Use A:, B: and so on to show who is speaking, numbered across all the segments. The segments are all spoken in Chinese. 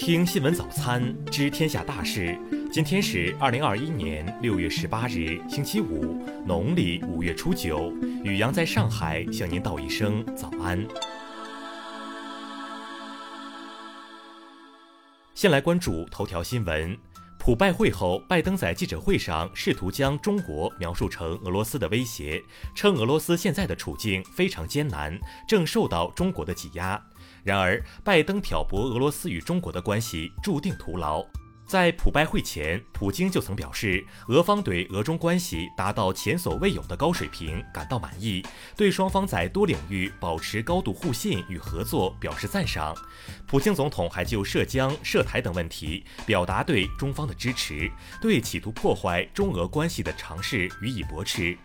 A: 听新闻早餐知天下大事。今天是二零二一年六月十八日，星期五，农历五月初九。雨阳在上海向您道一声早安。先来关注头条新闻。普拜会后，拜登在记者会上试图将中国描述成俄罗斯的威胁，称俄罗斯现在的处境非常艰难，正受到中国的挤压。然而，拜登挑拨俄罗斯与中国的关系注定徒劳。在普拜会前，普京就曾表示，俄方对俄中关系达到前所未有的高水平感到满意，对双方在多领域保持高度互信与合作表示赞赏。普京总统还就涉疆、涉台等问题表达对中方的支持，对企图破坏中俄关系的尝试予以驳斥。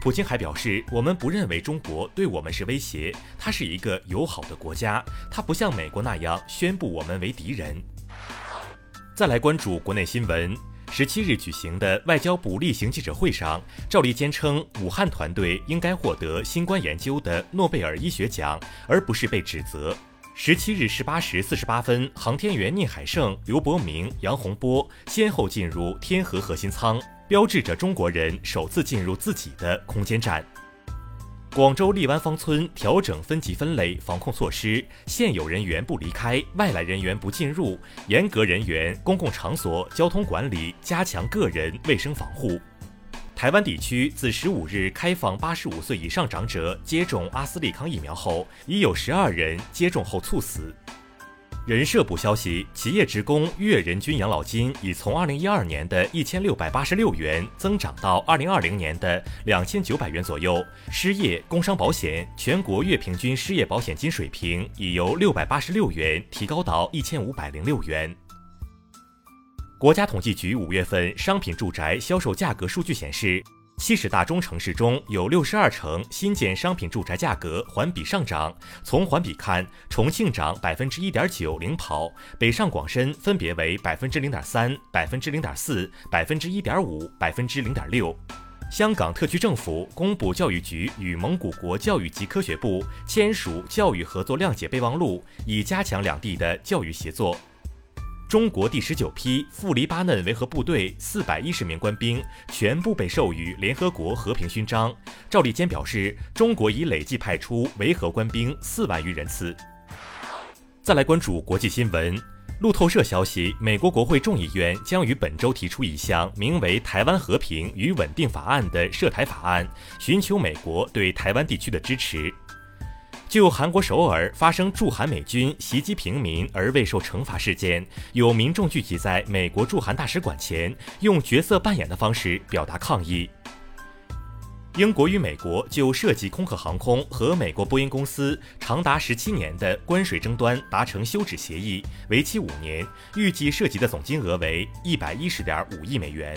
A: 普京还表示，我们不认为中国对我们是威胁，它是一个友好的国家，它不像美国那样宣布我们为敌人。再来关注国内新闻。十七日举行的外交部例行记者会上，赵立坚称，武汉团队应该获得新冠研究的诺贝尔医学奖，而不是被指责。十七日十八时四十八分，航天员聂海胜、刘伯明、杨洪波先后进入天河核心舱，标志着中国人首次进入自己的空间站。广州荔湾芳村调整分级分类防控措施，现有人员不离开，外来人员不进入，严格人员、公共场所交通管理，加强个人卫生防护。台湾地区自十五日开放八十五岁以上长者接种阿斯利康疫苗后，已有十二人接种后猝死。人社部消息，企业职工月人均养老金已从二零一二年的一千六百八十六元增长到二零二零年的两千九百元左右。失业、工伤保险全国月平均失业保险金水平已由六百八十六元提高到一千五百零六元。国家统计局五月份商品住宅销售价格数据显示。七十大中城市中有六十二城新建商品住宅价格环比上涨。从环比看，重庆涨百分之一点九领跑，北上广深分别为百分之零点三、百分之零点四、百分之一点五、百分之零点六。香港特区政府公布，教育局与蒙古国教育及科学部签署教育合作谅解备忘录，以加强两地的教育协作。中国第十九批赴黎巴嫩维和部队四百一十名官兵全部被授予联合国和平勋章。赵立坚表示，中国已累计派出维和官兵四万余人次。再来关注国际新闻，路透社消息，美国国会众议院将于本周提出一项名为《台湾和平与稳定法案》的涉台法案，寻求美国对台湾地区的支持。就韩国首尔发生驻韩美军袭击平民而未受惩罚事件，有民众聚集在美国驻韩大使馆前，用角色扮演的方式表达抗议。英国与美国就涉及空客航空和美国波音公司长达十七年的关税争端达成休止协议，为期五年，预计涉及的总金额为一百一十点五亿美元。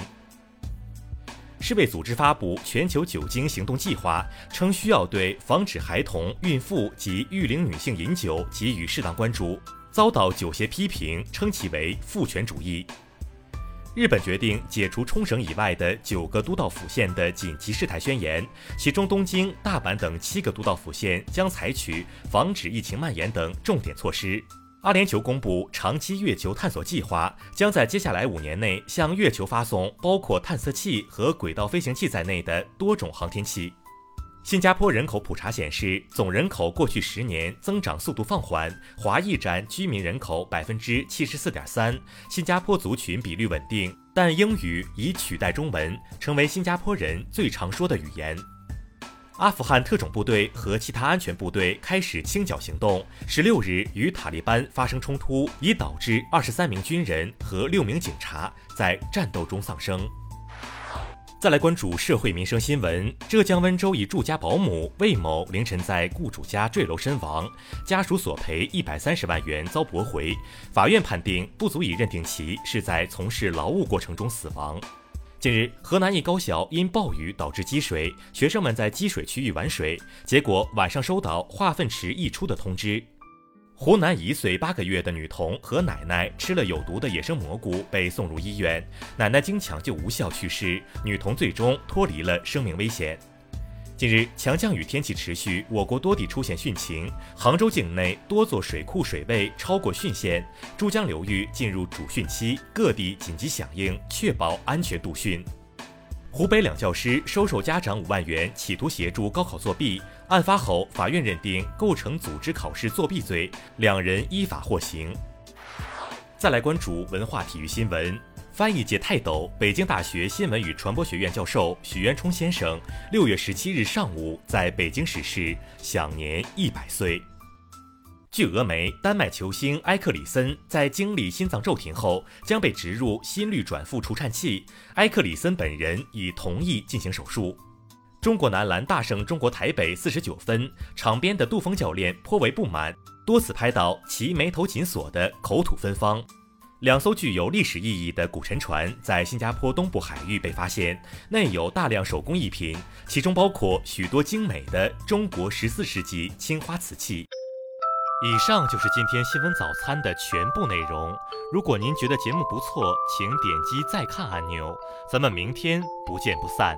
A: 世卫组织发布全球酒精行动计划，称需要对防止孩童、孕妇及育龄女性饮酒给予适当关注，遭到酒协批评，称其为父权主义。日本决定解除冲绳以外的九个都道府县的紧急事态宣言，其中东京、大阪等七个都道府县将采取防止疫情蔓延等重点措施。阿联酋公布长期月球探索计划，将在接下来五年内向月球发送包括探测器和轨道飞行器在内的多种航天器。新加坡人口普查显示，总人口过去十年增长速度放缓，华裔占居民人口百分之七十四点三，新加坡族群比率稳定，但英语已取代中文，成为新加坡人最常说的语言。阿富汗特种部队和其他安全部队开始清剿行动。十六日与塔利班发生冲突，已导致二十三名军人和六名警察在战斗中丧生。再来关注社会民生新闻：浙江温州一住家保姆魏某凌晨在雇主家坠楼身亡，家属索赔一百三十万元遭驳回，法院判定不足以认定其是在从事劳务过程中死亡。近日，河南一高校因暴雨导致积水，学生们在积水区域玩水，结果晚上收到化粪池溢出的通知。湖南一岁八个月的女童和奶奶吃了有毒的野生蘑菇，被送入医院，奶奶经抢救无效去世，女童最终脱离了生命危险。近日，强降雨天气持续，我国多地出现汛情，杭州境内多座水库水位超过汛线，珠江流域进入主汛期，各地紧急响应，确保安全度汛。湖北两教师收受家长五万元，企图协助高考作弊，案发后法院认定构成组织考试作弊罪，两人依法获刑。再来关注文化体育新闻。翻译界泰斗、北京大学新闻与传播学院教授许渊冲先生，六月十七日上午在北京逝世，享年一百岁。据俄媒，丹麦球星埃克里森在经历心脏骤停后，将被植入心率转复除颤器。埃克里森本人已同意进行手术。中国男篮大胜中国台北四十九分，场边的杜峰教练颇为不满，多次拍到其眉头紧锁的口吐芬芳。两艘具有历史意义的古沉船在新加坡东部海域被发现，内有大量手工艺品，其中包括许多精美的中国十四世纪青花瓷器。以上就是今天新闻早餐的全部内容。如果您觉得节目不错，请点击再看按钮。咱们明天不见不散。